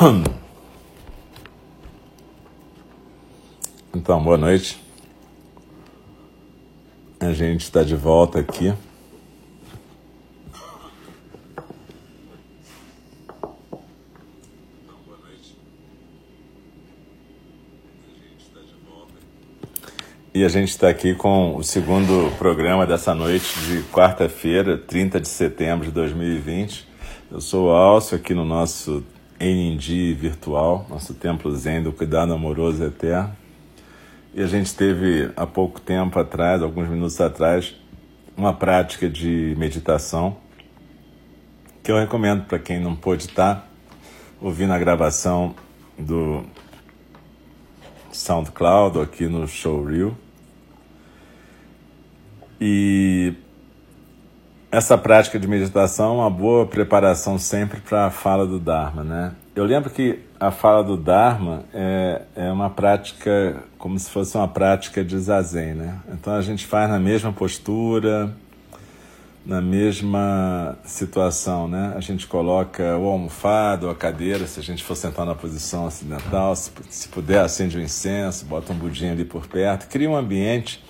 Então, boa noite. A gente está de volta aqui. E a gente está aqui com o segundo programa dessa noite de quarta-feira, 30 de setembro de 2020. Eu sou o Alcio, aqui no nosso NND virtual, nosso templo zen do cuidado amoroso eterno. E a gente teve há pouco tempo atrás, alguns minutos atrás, uma prática de meditação que eu recomendo para quem não pôde estar ouvindo a gravação do SoundCloud aqui no Showreel. E essa prática de meditação é uma boa preparação sempre para a fala do Dharma, né? Eu lembro que a fala do Dharma é, é uma prática como se fosse uma prática de zazen, né? Então a gente faz na mesma postura, na mesma situação, né? A gente coloca o almofado a cadeira, se a gente for sentar na posição ocidental, se, se puder acende um incenso, bota um budinho ali por perto, cria um ambiente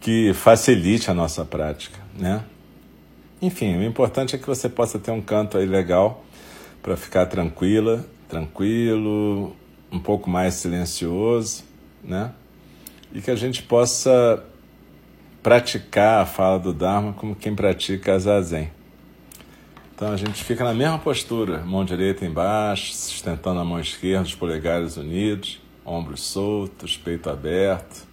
que facilite a nossa prática, né? Enfim, o importante é que você possa ter um canto aí legal para ficar tranquila, tranquilo, um pouco mais silencioso, né? E que a gente possa praticar a fala do Dharma como quem pratica a Zazen. Então a gente fica na mesma postura, mão direita embaixo, sustentando a mão esquerda, os polegares unidos, ombros soltos, peito aberto,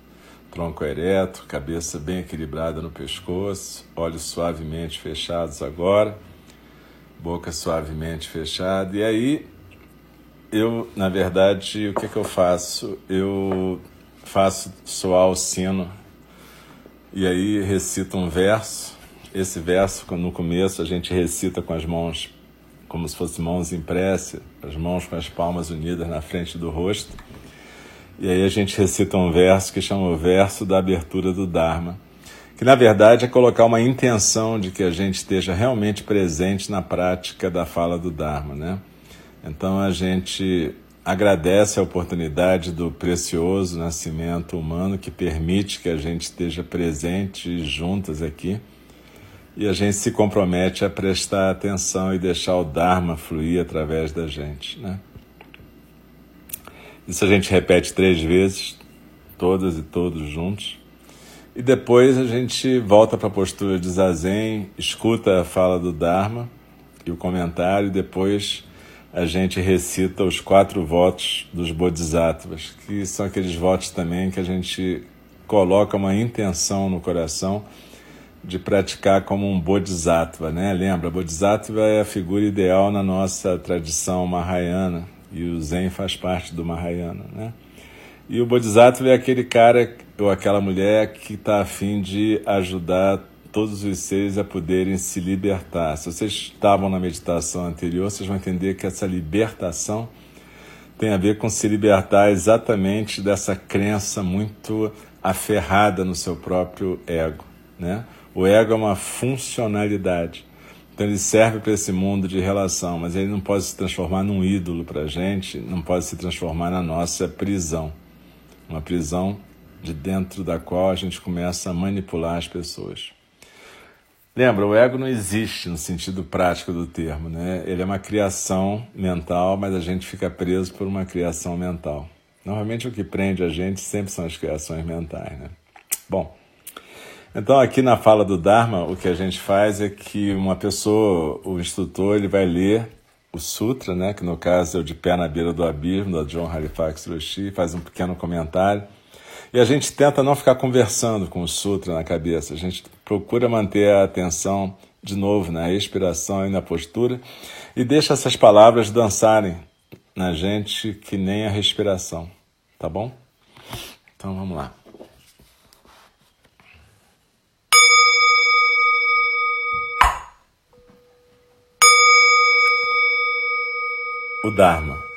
tronco ereto, cabeça bem equilibrada no pescoço, olhos suavemente fechados agora, boca suavemente fechada. E aí, eu, na verdade, o que, que eu faço? Eu faço soar o sino e aí recito um verso. Esse verso, no começo, a gente recita com as mãos como se fossem mãos em prece, as mãos com as palmas unidas na frente do rosto. E aí a gente recita um verso que chama o verso da abertura do Dharma, que na verdade é colocar uma intenção de que a gente esteja realmente presente na prática da fala do Dharma, né? Então a gente agradece a oportunidade do precioso nascimento humano que permite que a gente esteja presente juntas aqui e a gente se compromete a prestar atenção e deixar o Dharma fluir através da gente, né? Isso a gente repete três vezes, todas e todos juntos. E depois a gente volta para a postura de zazen, escuta a fala do Dharma e o comentário, e depois a gente recita os quatro votos dos Bodhisattvas, que são aqueles votos também que a gente coloca uma intenção no coração de praticar como um Bodhisattva, né? Lembra, Bodhisattva é a figura ideal na nossa tradição Mahayana, e o Zen faz parte do Mahayana, né? E o Bodhisattva é aquele cara ou aquela mulher que está afim de ajudar todos os seres a poderem se libertar. Se vocês estavam na meditação anterior, vocês vão entender que essa libertação tem a ver com se libertar exatamente dessa crença muito aferrada no seu próprio ego, né? O ego é uma funcionalidade. Então ele serve para esse mundo de relação, mas ele não pode se transformar num ídolo para a gente, não pode se transformar na nossa prisão. Uma prisão de dentro da qual a gente começa a manipular as pessoas. Lembra, o ego não existe no sentido prático do termo, né? Ele é uma criação mental, mas a gente fica preso por uma criação mental. Normalmente o que prende a gente sempre são as criações mentais, né? Bom, então, aqui na fala do Dharma, o que a gente faz é que uma pessoa, o instrutor, ele vai ler o sutra, né, que no caso é o de pé na beira do abismo, da John Halifax Roshi, faz um pequeno comentário. E a gente tenta não ficar conversando com o sutra na cabeça, a gente procura manter a atenção de novo na respiração e na postura e deixa essas palavras dançarem na gente que nem a respiração, tá bom? Então vamos lá. O Dharma,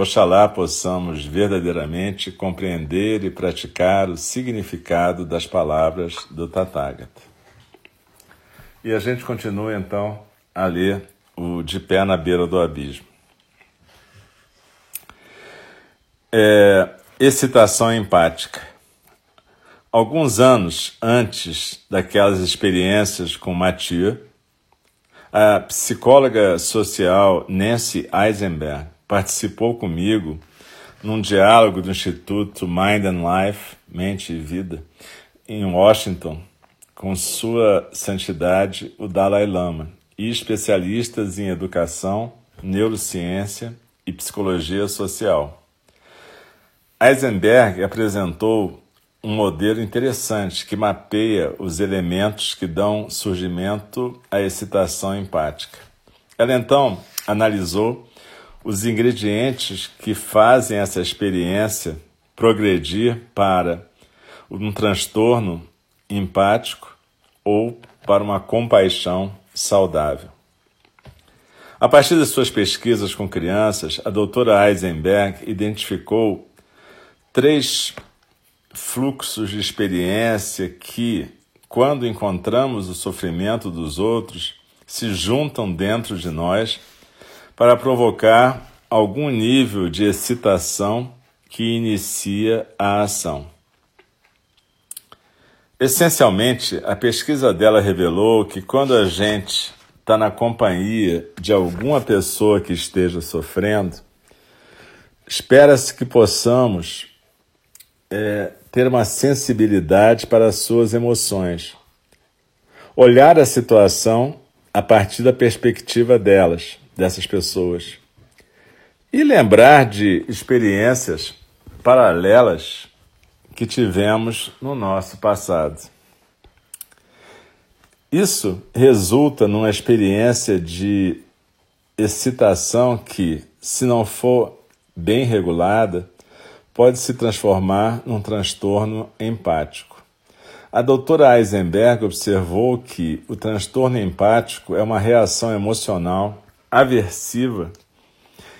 Oxalá possamos verdadeiramente compreender e praticar o significado das palavras do Tathagata. E a gente continua então a ler o De Pé na Beira do Abismo. É, excitação empática. Alguns anos antes daquelas experiências com Mathieu, a psicóloga social Nancy Eisenberg participou comigo num diálogo do Instituto Mind and Life, Mente e Vida, em Washington, com Sua Santidade o Dalai Lama e especialistas em educação, neurociência e psicologia social. Eisenberg apresentou um modelo interessante que mapeia os elementos que dão surgimento à excitação empática. Ela então analisou os ingredientes que fazem essa experiência progredir para um transtorno empático ou para uma compaixão saudável. A partir de suas pesquisas com crianças, a doutora Eisenberg identificou três fluxos de experiência que, quando encontramos o sofrimento dos outros, se juntam dentro de nós para provocar algum nível de excitação que inicia a ação. Essencialmente, a pesquisa dela revelou que quando a gente está na companhia de alguma pessoa que esteja sofrendo, espera-se que possamos é, ter uma sensibilidade para as suas emoções. Olhar a situação a partir da perspectiva delas, dessas pessoas. E lembrar de experiências paralelas que tivemos no nosso passado. Isso resulta numa experiência de excitação que, se não for bem regulada, pode se transformar num transtorno empático. A doutora Eisenberg observou que o transtorno empático é uma reação emocional aversiva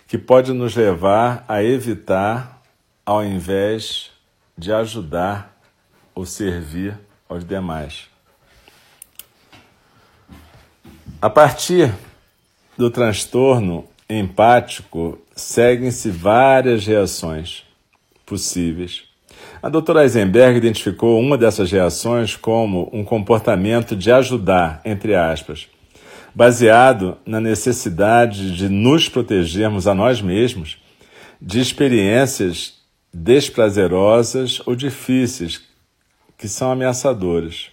que pode nos levar a evitar ao invés de ajudar ou servir aos demais. A partir do transtorno empático, seguem-se várias reações possíveis. A doutora Eisenberg identificou uma dessas reações como um comportamento de ajudar, entre aspas, baseado na necessidade de nos protegermos a nós mesmos de experiências desprazerosas ou difíceis que são ameaçadoras.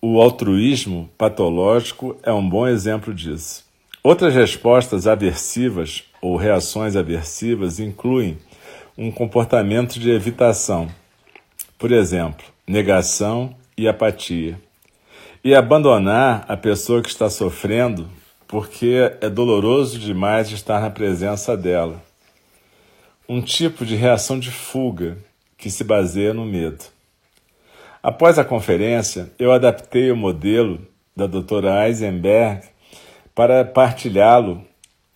O altruísmo patológico é um bom exemplo disso. Outras respostas aversivas ou reações aversivas incluem um comportamento de evitação, por exemplo, negação e apatia, e abandonar a pessoa que está sofrendo porque é doloroso demais estar na presença dela. Um tipo de reação de fuga que se baseia no medo. Após a conferência, eu adaptei o modelo da doutora Eisenberg para partilhá-lo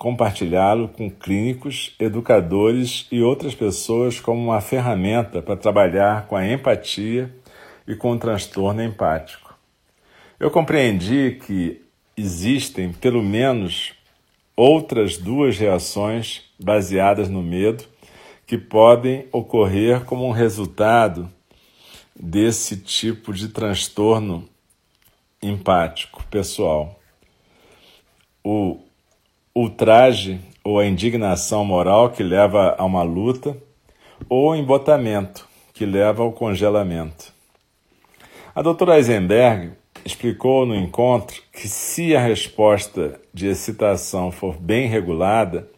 compartilhá-lo com clínicos, educadores e outras pessoas como uma ferramenta para trabalhar com a empatia e com o transtorno empático. Eu compreendi que existem pelo menos outras duas reações baseadas no medo que podem ocorrer como um resultado desse tipo de transtorno empático pessoal. O ultraje ou a indignação moral que leva a uma luta, ou o embotamento que leva ao congelamento. A doutora Eisenberg explicou no encontro que se a resposta de excitação for bem regulada,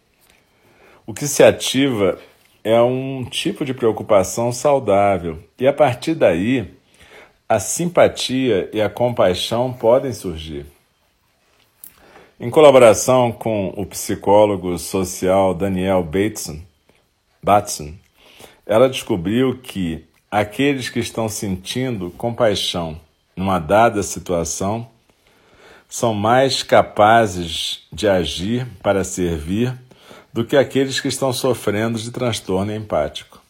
o que se ativa é um tipo de preocupação saudável e a partir daí a simpatia e a compaixão podem surgir. Em colaboração com o psicólogo social Daniel Bateson, Batson, ela descobriu que aqueles que estão sentindo compaixão numa dada situação são mais capazes de agir para servir do que aqueles que estão sofrendo de transtorno empático.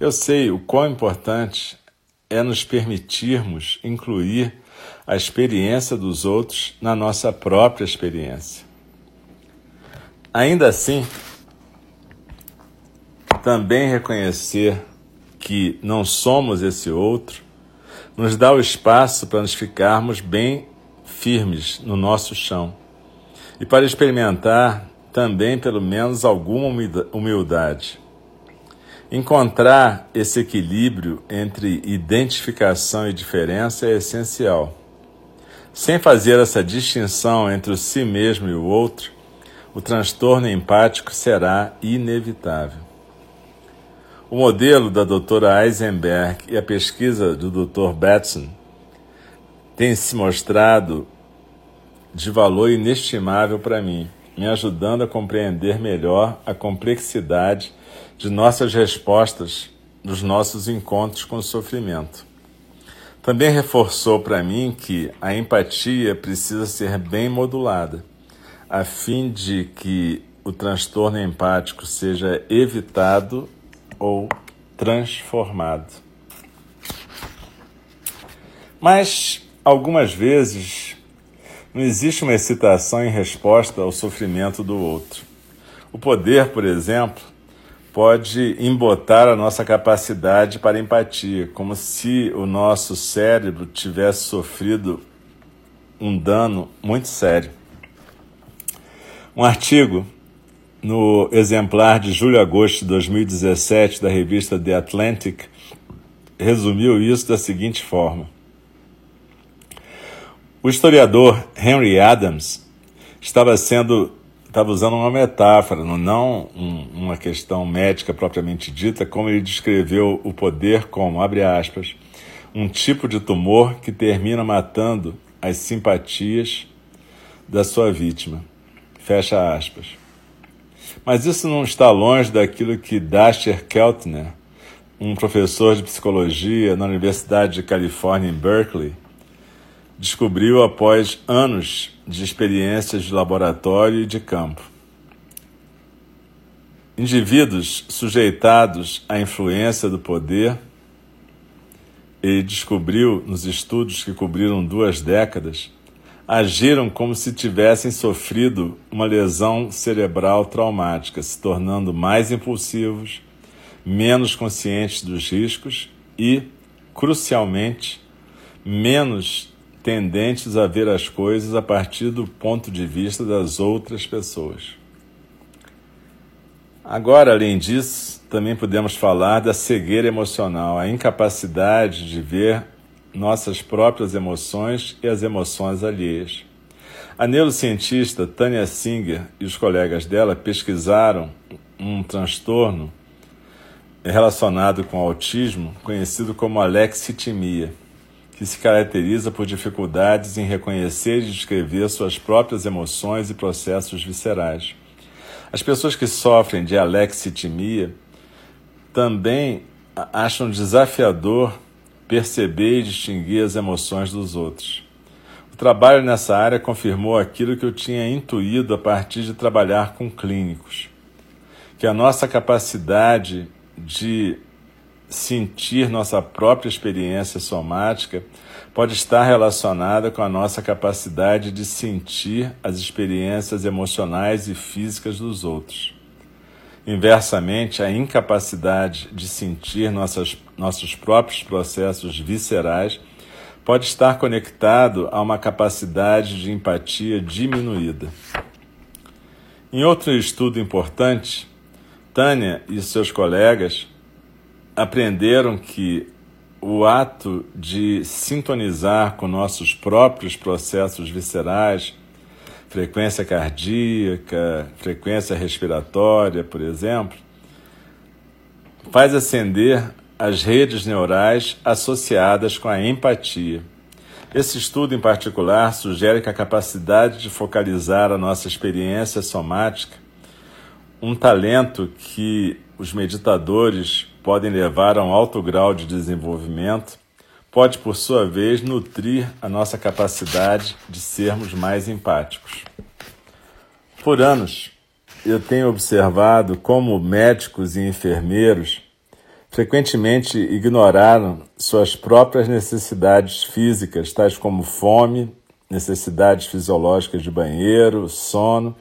Eu sei o quão importante é nos permitirmos incluir a experiência dos outros na nossa própria experiência. Ainda assim, também reconhecer que não somos esse outro nos dá o espaço para nos ficarmos bem firmes no nosso chão e para experimentar também, pelo menos, alguma humildade. Encontrar esse equilíbrio entre identificação e diferença é essencial. Sem fazer essa distinção entre o si mesmo e o outro, o transtorno empático será inevitável. O modelo da doutora Eisenberg e a pesquisa do Dr. Batson têm se mostrado de valor inestimável para mim, me ajudando a compreender melhor a complexidade de nossas respostas nos nossos encontros com o sofrimento. Também reforçou para mim que a empatia precisa ser bem modulada, a fim de que o transtorno empático seja evitado ou transformado. Mas, algumas vezes, não existe uma excitação em resposta ao sofrimento do outro. O poder, por exemplo, pode embotar a nossa capacidade para empatia, como se o nosso cérebro tivesse sofrido um dano muito sério. Um artigo no exemplar de julho-agosto de 2017 da revista The Atlantic resumiu isso da seguinte forma: O historiador Henry Adams estava sendo estava usando uma metáfora, não um, uma questão médica propriamente dita, como ele descreveu o poder como, abre aspas, um tipo de tumor que termina matando as simpatias da sua vítima. Fecha aspas. Mas isso não está longe daquilo que Dasher Keltner, um professor de psicologia na Universidade de Califórnia em Berkeley, descobriu após anos de experiências de laboratório e de campo. Indivíduos sujeitados à influência do poder, ele descobriu nos estudos que cobriram duas décadas, agiram como se tivessem sofrido uma lesão cerebral traumática, se tornando mais impulsivos, menos conscientes dos riscos e, crucialmente, menos tendentes a ver as coisas a partir do ponto de vista das outras pessoas. Agora, além disso, também podemos falar da cegueira emocional, a incapacidade de ver nossas próprias emoções e as emoções alheias. A neurocientista Tânia Singer e os colegas dela pesquisaram um transtorno relacionado com autismo conhecido como alexitimia que se caracteriza por dificuldades em reconhecer e descrever suas próprias emoções e processos viscerais. As pessoas que sofrem de alexitimia também acham desafiador perceber e distinguir as emoções dos outros. O trabalho nessa área confirmou aquilo que eu tinha intuído a partir de trabalhar com clínicos, que a nossa capacidade de sentir nossa própria experiência somática pode estar relacionada com a nossa capacidade de sentir as experiências emocionais e físicas dos outros. Inversamente, a incapacidade de sentir nossas, nossos próprios processos viscerais pode estar conectado a uma capacidade de empatia diminuída. Em outro estudo importante, Tânia e seus colegas aprenderam que o ato de sintonizar com nossos próprios processos viscerais, frequência cardíaca, frequência respiratória, por exemplo, faz acender as redes neurais associadas com a empatia. Esse estudo em particular sugere que a capacidade de focalizar a nossa experiência somática, um talento que os meditadores podem levar a um alto grau de desenvolvimento, pode, por sua vez, nutrir a nossa capacidade de sermos mais empáticos. Por anos, eu tenho observado como médicos e enfermeiros frequentemente ignoraram suas próprias necessidades físicas, tais como fome, necessidades fisiológicas de banheiro, sono,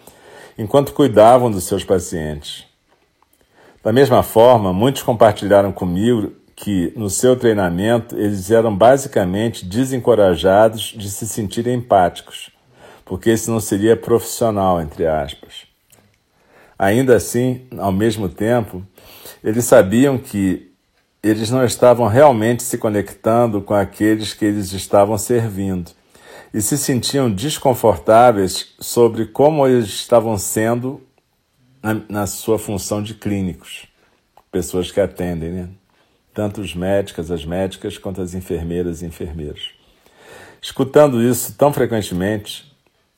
enquanto cuidavam dos seus pacientes. Da mesma forma, muitos compartilharam comigo que, no seu treinamento, eles eram basicamente desencorajados de se sentirem empáticos, porque isso não seria profissional, entre aspas. Ainda assim, ao mesmo tempo, eles sabiam que eles não estavam realmente se conectando com aqueles que eles estavam servindo e se sentiam desconfortáveis sobre como eles estavam sendo na, na sua função de clínicos, pessoas que atendem, né? Tanto os médicos, as médicas, quanto as enfermeiras e enfermeiros. Escutando isso tão frequentemente,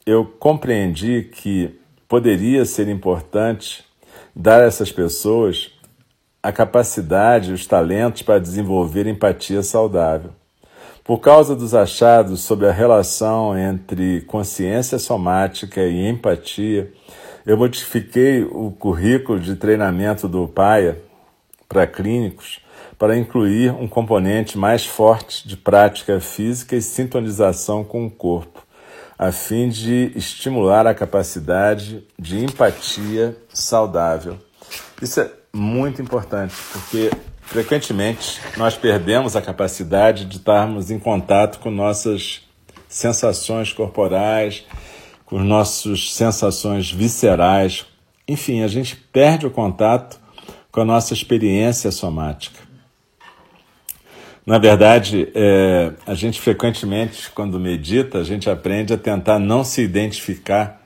eu compreendi que poderia ser importante dar a essas pessoas a capacidade, os talentos para desenvolver empatia saudável. Por causa dos achados sobre a relação entre consciência somática e empatia, eu modifiquei o currículo de treinamento do PAIA para clínicos para incluir um componente mais forte de prática física e sintonização com o corpo, a fim de estimular a capacidade de empatia saudável. Isso é muito importante, porque frequentemente nós perdemos a capacidade de estarmos em contato com nossas sensações corporais, com nossas sensações viscerais. Enfim, a gente perde o contato com a nossa experiência somática. Na verdade, é, a gente frequentemente, quando medita, a gente aprende a tentar não se identificar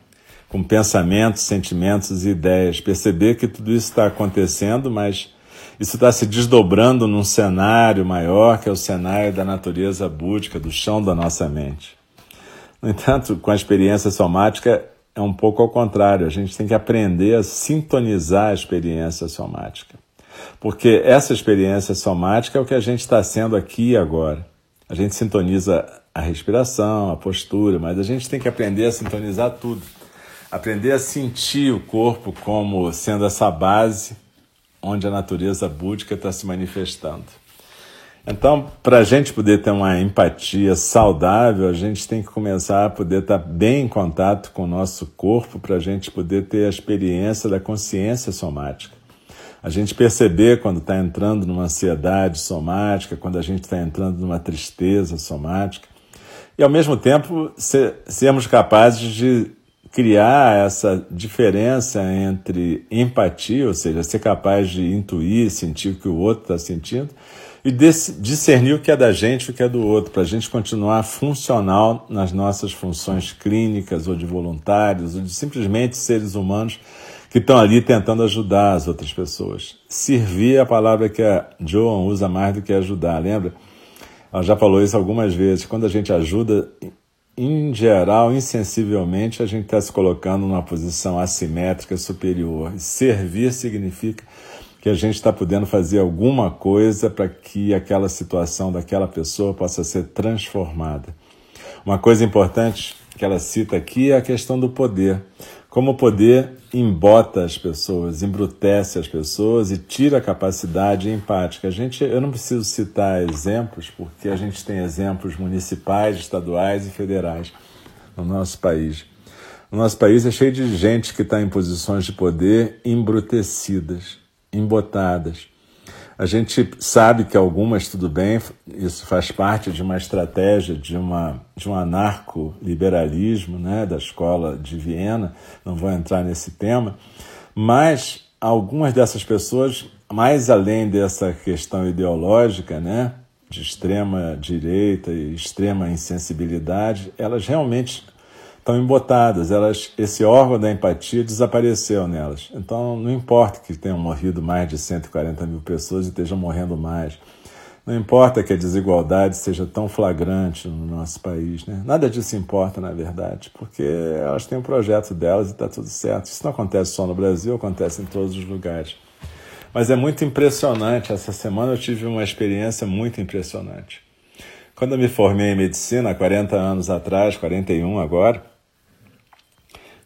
com pensamentos, sentimentos e ideias. Perceber que tudo isso está acontecendo, mas isso está se desdobrando num cenário maior, que é o cenário da natureza búdica, do chão da nossa mente. No entanto, com a experiência somática, é um pouco ao contrário. A gente tem que aprender a sintonizar a experiência somática. Porque essa experiência somática é o que a gente está sendo aqui e agora. A gente sintoniza a respiração, a postura, mas a gente tem que aprender a sintonizar tudo. Aprender a sentir o corpo como sendo essa base onde a natureza búdica está se manifestando. Então, para a gente poder ter uma empatia saudável, a gente tem que começar a poder estar tá bem em contato com o nosso corpo, para a gente poder ter a experiência da consciência somática a gente perceber quando está entrando numa ansiedade somática, quando a gente está entrando numa tristeza somática, e ao mesmo tempo ser, sermos capazes de criar essa diferença entre empatia, ou seja, ser capaz de intuir, sentir o que o outro está sentindo, e discernir o que é da gente e o que é do outro, para a gente continuar funcional nas nossas funções clínicas ou de voluntários, ou de simplesmente seres humanos que estão ali tentando ajudar as outras pessoas. Servir é a palavra que a Joan usa mais do que ajudar, lembra? Ela já falou isso algumas vezes. Quando a gente ajuda, em geral, insensivelmente, a gente está se colocando numa posição assimétrica superior. Servir significa que a gente está podendo fazer alguma coisa para que aquela situação daquela pessoa possa ser transformada. Uma coisa importante que ela cita aqui é a questão do poder. Como o poder embota as pessoas, embrutece as pessoas e tira a capacidade empática. A gente, eu não preciso citar exemplos, porque a gente tem exemplos municipais, estaduais e federais no nosso país. O nosso país é cheio de gente que está em posições de poder embrutecidas, embotadas. A gente sabe que algumas, tudo bem, isso faz parte de uma estratégia de, uma, de um anarco-liberalismo né, da escola de Viena, não vou entrar nesse tema, mas algumas dessas pessoas, mais além dessa questão ideológica, né, de extrema direita e extrema insensibilidade, elas realmente estão embotadas, elas, esse órgão da empatia desapareceu nelas. Então não importa que tenham morrido mais de 140 mil pessoas e estejam morrendo mais. Não importa que a desigualdade seja tão flagrante no nosso país, né? Nada disso importa, na verdade, porque elas têm um projeto delas e está tudo certo. Isso não acontece só no Brasil, acontece em todos os lugares. Mas é muito impressionante. Essa semana eu tive uma experiência muito impressionante. Quando eu me formei em medicina, há 40 anos atrás, 41 agora,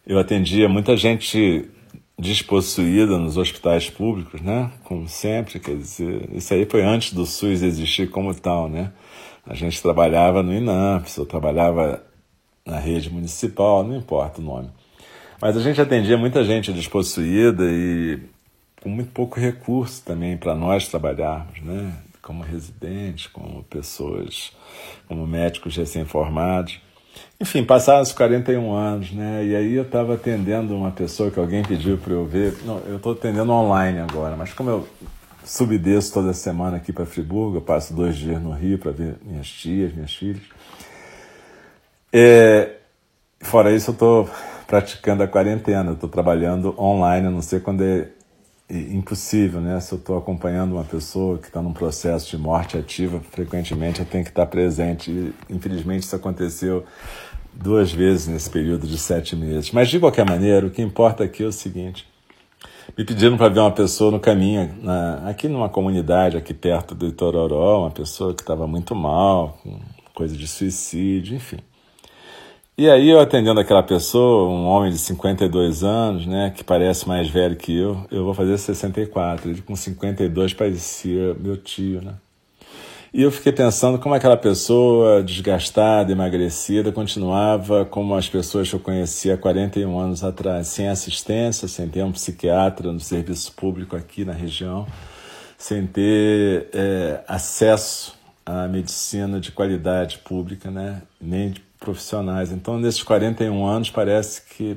eu atendia muita gente despossuída nos hospitais públicos, né? Como sempre, quer dizer, isso aí foi antes do SUS existir como tal, né? A gente trabalhava no INAMPS, eu trabalhava na rede municipal, não importa o nome. Mas a gente atendia muita gente despossuída e com muito pouco recurso também para nós trabalharmos, né? Como residentes, como pessoas, como médicos recém-formados. Enfim, passaram os 41 anos, né? E aí eu estava atendendo uma pessoa que alguém pediu para eu ver. Não, eu estou atendendo online agora, mas como eu subdesço toda semana aqui para Friburgo, eu passo dois dias no Rio para ver minhas tias, minhas filhas. É, fora isso, eu estou praticando a quarentena, estou trabalhando online, não sei quando é impossível, né? Se eu estou acompanhando uma pessoa que está num processo de morte ativa, frequentemente eu tenho que estar presente. E, infelizmente isso aconteceu duas vezes nesse período de sete meses. Mas de qualquer maneira, o que importa aqui é o seguinte: me pediram para ver uma pessoa no caminho, na, aqui numa comunidade aqui perto do Itororó, uma pessoa que estava muito mal, com coisa de suicídio, enfim. E aí eu atendendo aquela pessoa, um homem de 52 anos, né, que parece mais velho que eu, eu vou fazer 64, ele com 52 parecia meu tio, né? E eu fiquei pensando como aquela pessoa desgastada, emagrecida, continuava como as pessoas que eu conhecia há 41 anos atrás, sem assistência, sem ter um psiquiatra no serviço público aqui na região, sem ter é, acesso à medicina de qualidade pública, né? nem de profissionais. Então, nesses 41 anos, parece que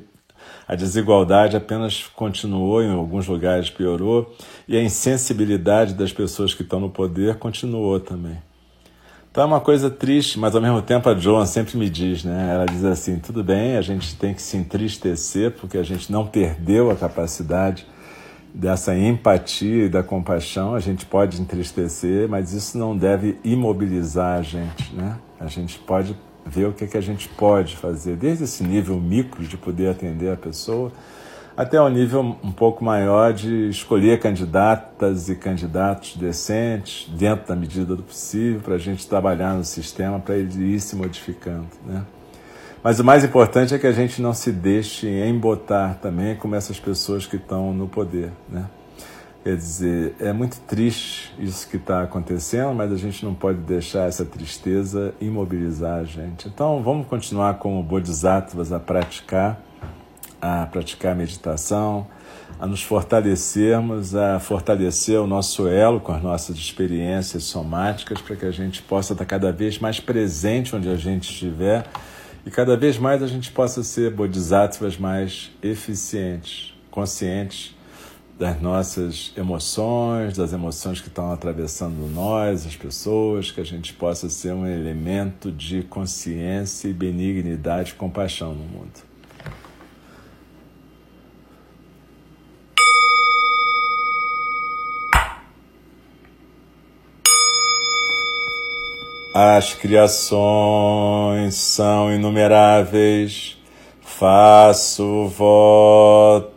a desigualdade apenas continuou, em alguns lugares piorou, e a insensibilidade das pessoas que estão no poder continuou também. Então é uma coisa triste, mas ao mesmo tempo a Joan sempre me diz, né? Ela diz assim: tudo bem, a gente tem que se entristecer porque a gente não perdeu a capacidade dessa empatia e da compaixão. A gente pode entristecer, mas isso não deve imobilizar a gente, né? A gente pode ver o que, é que a gente pode fazer, desde esse nível micro de poder atender a pessoa, até o nível um pouco maior de escolher candidatas e candidatos decentes, dentro da medida do possível, para a gente trabalhar no sistema para ele ir se modificando. Né? Mas o mais importante é que a gente não se deixe embotar também como essas pessoas que estão no poder. Né? Quer dizer, é muito triste isso que está acontecendo, mas a gente não pode deixar essa tristeza imobilizar a gente. Então, vamos continuar como bodhisattvas a praticar, a praticar meditação, a nos fortalecermos, a fortalecer o nosso elo com as nossas experiências somáticas, para que a gente possa estar cada vez mais presente onde a gente estiver e cada vez mais a gente possa ser bodhisattvas mais eficientes, conscientes das nossas emoções, das emoções que estão atravessando nós, as pessoas, que a gente possa ser um elemento de consciência e benignidade e compaixão no mundo. As criações são inumeráveis, faço voto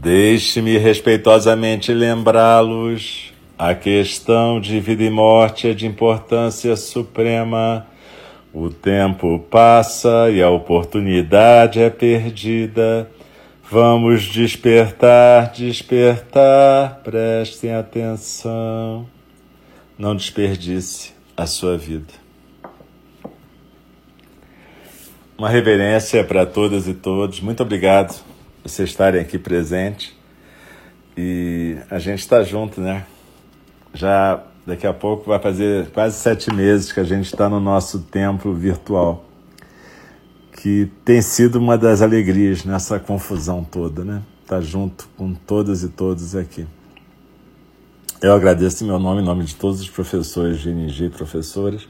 Deixe-me respeitosamente lembrá-los: a questão de vida e morte é de importância suprema. O tempo passa e a oportunidade é perdida. Vamos despertar, despertar, prestem atenção. Não desperdice a sua vida. Uma reverência para todas e todos. Muito obrigado vocês estarem aqui presente. E a gente está junto, né? Já daqui a pouco vai fazer quase sete meses que a gente está no nosso templo virtual, que tem sido uma das alegrias nessa confusão toda, né? Tá junto com todas e todos aqui. Eu agradeço em meu nome, em nome de todos os professores de NG e.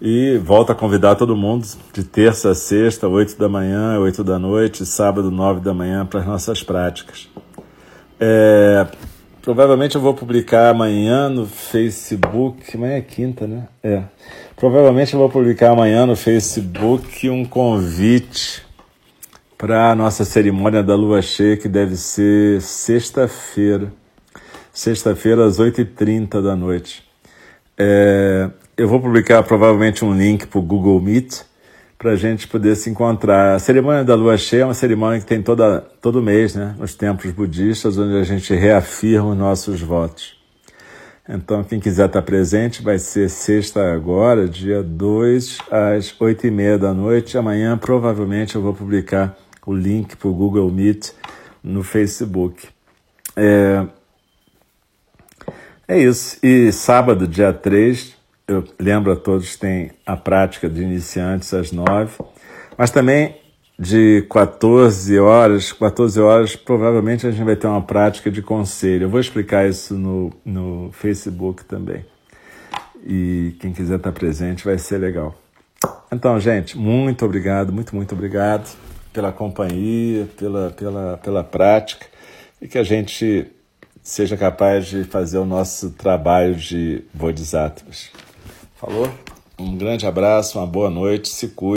E volto a convidar todo mundo de terça a sexta, 8 da manhã, 8 da noite, sábado, 9 da manhã, para as nossas práticas. É, provavelmente eu vou publicar amanhã no Facebook. Amanhã é quinta, né? É. Provavelmente eu vou publicar amanhã no Facebook um convite para a nossa cerimônia da lua cheia, que deve ser sexta-feira. Sexta-feira, às 8h30 da noite. É, eu vou publicar provavelmente um link para o Google Meet para a gente poder se encontrar. A cerimônia da lua cheia é uma cerimônia que tem toda, todo mês, né, nos templos budistas, onde a gente reafirma os nossos votos. Então, quem quiser estar presente, vai ser sexta agora, dia 2, às 8 e meia da noite. Amanhã, provavelmente, eu vou publicar o link para o Google Meet no Facebook. É, é isso. E sábado, dia 3, eu lembro a todos, tem a prática de iniciantes às nove, mas também de 14 horas, 14 horas, provavelmente a gente vai ter uma prática de conselho. Eu vou explicar isso no, no Facebook também. E quem quiser estar presente vai ser legal. Então, gente, muito obrigado, muito, muito obrigado pela companhia, pela, pela, pela prática e que a gente seja capaz de fazer o nosso trabalho de bodhisattvas. Falou? Um grande abraço, uma boa noite, se cuide.